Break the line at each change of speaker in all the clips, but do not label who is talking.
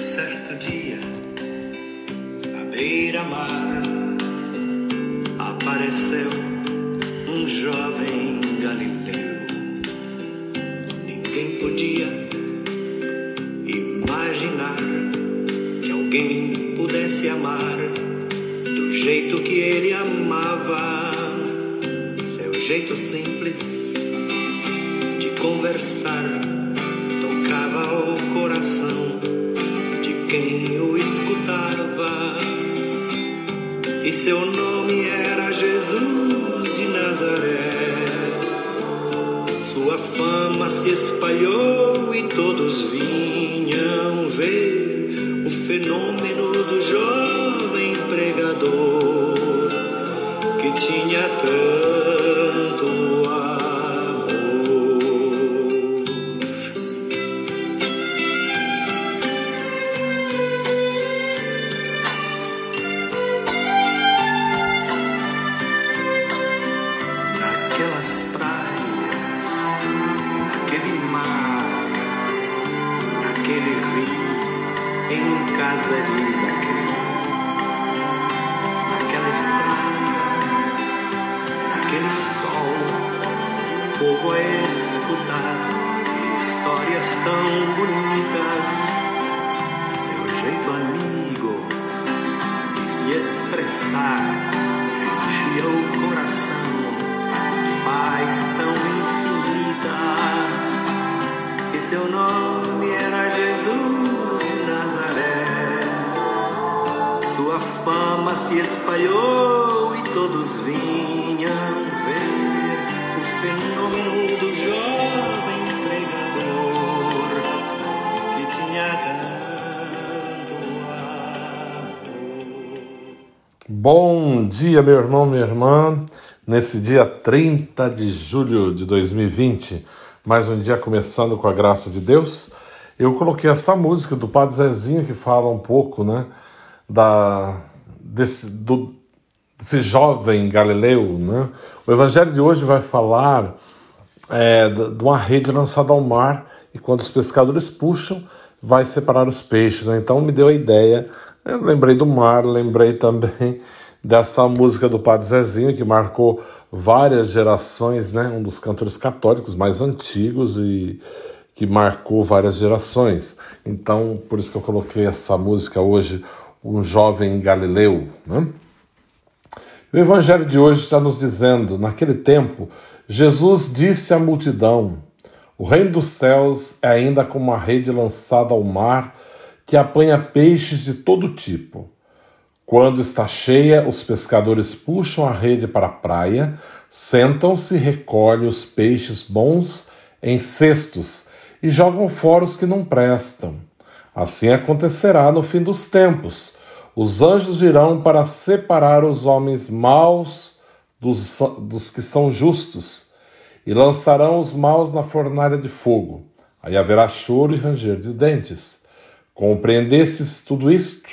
certo dia, à beira-mar, apareceu um jovem galileu. Ninguém podia imaginar que alguém pudesse amar do jeito que ele amava. Seu jeito simples de conversar tocava o coração quem o escutava. E seu nome era Jesus de Nazaré. Sua fama se espalhou e todos vinham tão bonitas, seu jeito amigo de se expressar enchia o coração de paz tão infinita. E seu nome era Jesus de Nazaré. Sua fama se espalhou e todos vinham
Bom dia, meu irmão, minha irmã. Nesse dia 30 de julho de 2020, mais um dia começando com a graça de Deus, eu coloquei essa música do Padre Zezinho que fala um pouco, né, da desse, do, desse jovem galileu, né? O evangelho de hoje vai falar é, de uma rede lançada ao mar e quando os pescadores puxam, vai separar os peixes. Né? Então me deu a ideia. Eu lembrei do mar, lembrei também dessa música do Padre Zezinho que marcou várias gerações, né? Um dos cantores católicos mais antigos e que marcou várias gerações. Então, por isso que eu coloquei essa música hoje, um jovem galileu, né? O evangelho de hoje está nos dizendo, naquele tempo, Jesus disse à multidão: O reino dos céus é ainda como uma rede lançada ao mar que apanha peixes de todo tipo. Quando está cheia, os pescadores puxam a rede para a praia, sentam-se e recolhem os peixes bons em cestos e jogam fora os que não prestam. Assim acontecerá no fim dos tempos. Os anjos virão para separar os homens maus dos, dos que são justos e lançarão os maus na fornalha de fogo. Aí haverá choro e ranger de dentes. Compreendesses tudo isto?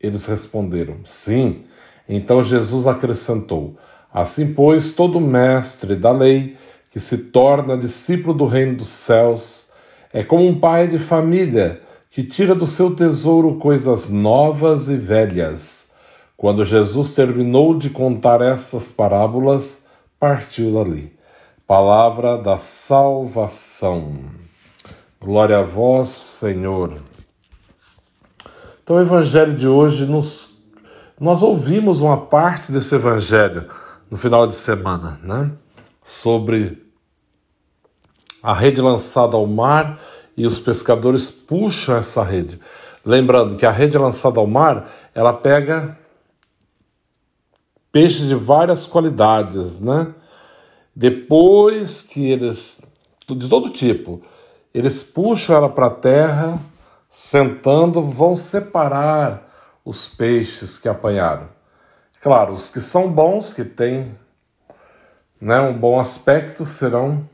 Eles responderam: Sim. Então Jesus acrescentou: Assim, pois, todo mestre da lei que se torna discípulo do reino dos céus é como um pai de família que tira do seu tesouro coisas novas e velhas. Quando Jesus terminou de contar essas parábolas, partiu dali. Palavra da salvação. Glória a vós, Senhor. Então, o evangelho de hoje, nos, nós ouvimos uma parte desse evangelho no final de semana, né? Sobre a rede lançada ao mar e os pescadores puxam essa rede. Lembrando que a rede lançada ao mar, ela pega peixes de várias qualidades, né? Depois que eles, de todo tipo, eles puxam ela para a terra, sentando, vão separar os peixes que apanharam. Claro, os que são bons, que têm né, um bom aspecto, serão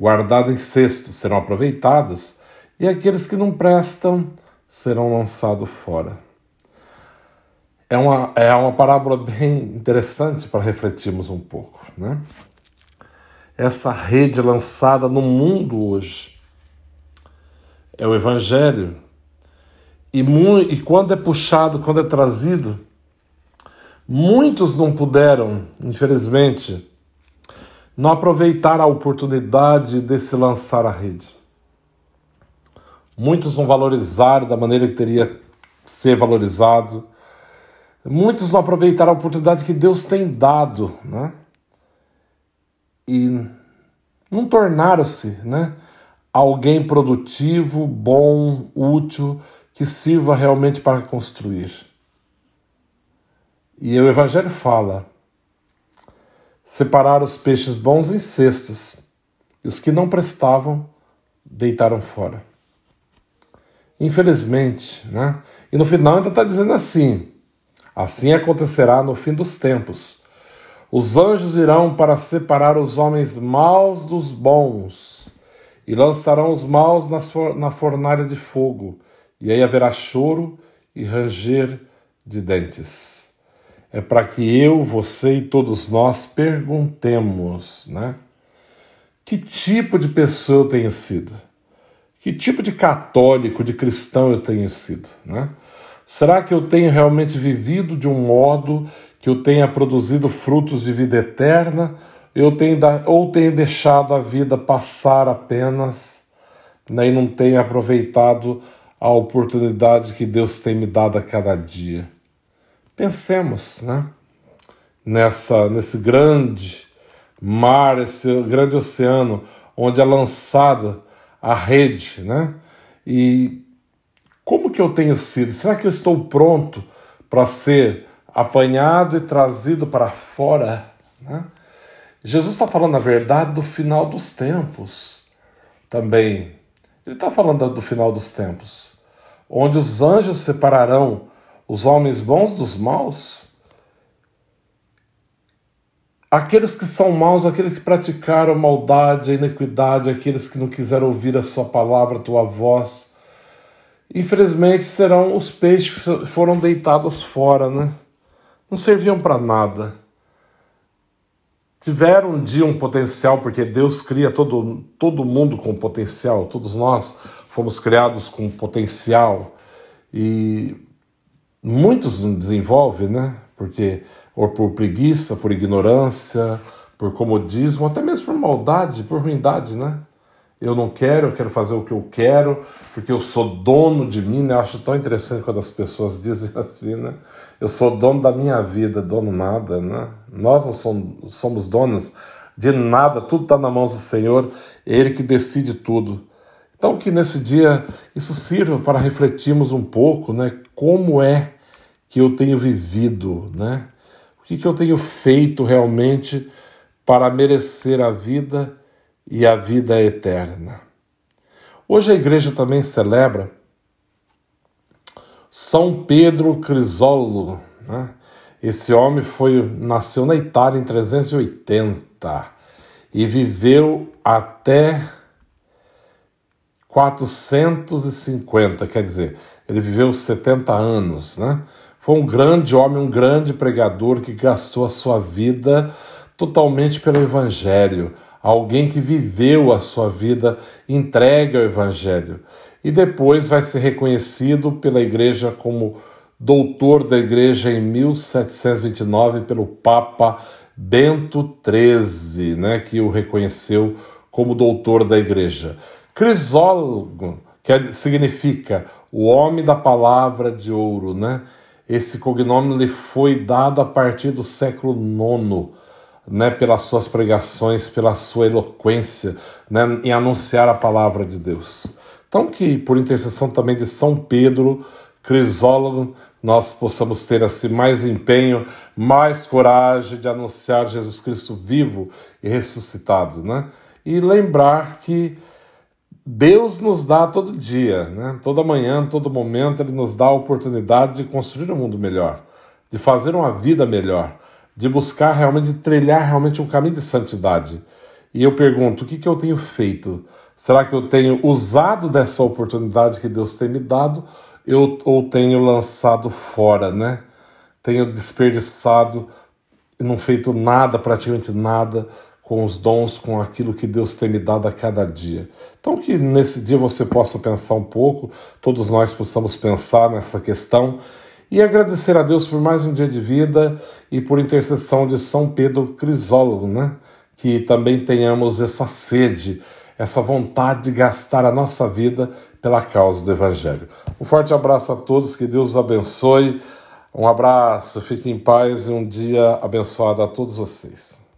guardados em cestos, serão aproveitados, e aqueles que não prestam serão lançados fora. É uma, é uma parábola bem interessante para refletirmos um pouco. Né? Essa rede lançada no mundo hoje é o Evangelho e, e quando é puxado, quando é trazido, muitos não puderam, infelizmente, não aproveitar a oportunidade de se lançar à rede. Muitos não valorizaram da maneira que teria que ser valorizado. Muitos não aproveitaram a oportunidade que Deus tem dado, né? E não tornaram-se, né? Alguém produtivo, bom, útil, que sirva realmente para construir. E o Evangelho fala: separar os peixes bons em cestos, e os que não prestavam deitaram fora. Infelizmente, né? E no final ainda está dizendo assim: assim acontecerá no fim dos tempos. Os anjos irão para separar os homens maus dos bons, e lançarão os maus na fornalha de fogo, e aí haverá choro e ranger de dentes. É para que eu, você e todos nós perguntemos, né? Que tipo de pessoa eu tenho sido? Que tipo de católico, de cristão eu tenho sido? Né? Será que eu tenho realmente vivido de um modo que eu tenha produzido frutos de vida eterna? Eu tenho ou tenho deixado a vida passar apenas né, e não tenho aproveitado a oportunidade que Deus tem me dado a cada dia? Pensemos né, nessa, nesse grande mar, esse grande oceano onde é lançada a rede, né? E como que eu tenho sido? Será que eu estou pronto para ser apanhado e trazido para fora? Né? Jesus está falando, na verdade, do final dos tempos também. Ele está falando do final dos tempos, onde os anjos separarão os homens bons dos maus Aqueles que são maus, aqueles que praticaram maldade, a iniquidade, aqueles que não quiseram ouvir a sua palavra, a tua voz, infelizmente serão os peixes que foram deitados fora, né? Não serviam para nada. Tiveram um dia um potencial, porque Deus cria todo, todo mundo com potencial, todos nós fomos criados com potencial. E muitos não desenvolvem, né? Porque ou por preguiça, por ignorância, por comodismo, até mesmo por maldade, por ruindade, né? Eu não quero, eu quero fazer o que eu quero, porque eu sou dono de mim, né? Eu acho tão interessante quando as pessoas dizem assim, né? Eu sou dono da minha vida, dono nada, né? Nós não somos, somos donos de nada, tudo está na mão do Senhor, Ele que decide tudo. Então que nesse dia isso sirva para refletirmos um pouco, né? Como é que eu tenho vivido, né? O que, que eu tenho feito realmente para merecer a vida e a vida eterna? Hoje a igreja também celebra São Pedro Crisólogo. Né? Esse homem foi nasceu na Itália em 380 e viveu até 450, quer dizer, ele viveu 70 anos, né? Foi um grande homem, um grande pregador que gastou a sua vida totalmente pelo Evangelho. Alguém que viveu a sua vida entregue ao Evangelho. E depois vai ser reconhecido pela Igreja como doutor da Igreja em 1729 pelo Papa Bento XIII, né, que o reconheceu como doutor da Igreja. Crisólogo, que significa o homem da palavra de ouro, né? Esse cognome lhe foi dado a partir do século IX, né, pelas suas pregações, pela sua eloquência né, em anunciar a palavra de Deus. Então, que por intercessão também de São Pedro, Crisólogo, nós possamos ter assim mais empenho, mais coragem de anunciar Jesus Cristo vivo e ressuscitado, né? E lembrar que Deus nos dá todo dia, né? toda manhã, todo momento, Ele nos dá a oportunidade de construir um mundo melhor, de fazer uma vida melhor, de buscar realmente, de trilhar realmente um caminho de santidade. E eu pergunto: o que, que eu tenho feito? Será que eu tenho usado dessa oportunidade que Deus tem me dado eu, ou tenho lançado fora, né? Tenho desperdiçado não feito nada, praticamente nada, com os dons, com aquilo que Deus tem me dado a cada dia. Então, que nesse dia você possa pensar um pouco, todos nós possamos pensar nessa questão e agradecer a Deus por mais um dia de vida e por intercessão de São Pedro Crisólogo, né? Que também tenhamos essa sede, essa vontade de gastar a nossa vida pela causa do Evangelho. Um forte abraço a todos, que Deus os abençoe. Um abraço, fiquem em paz e um dia abençoado a todos vocês.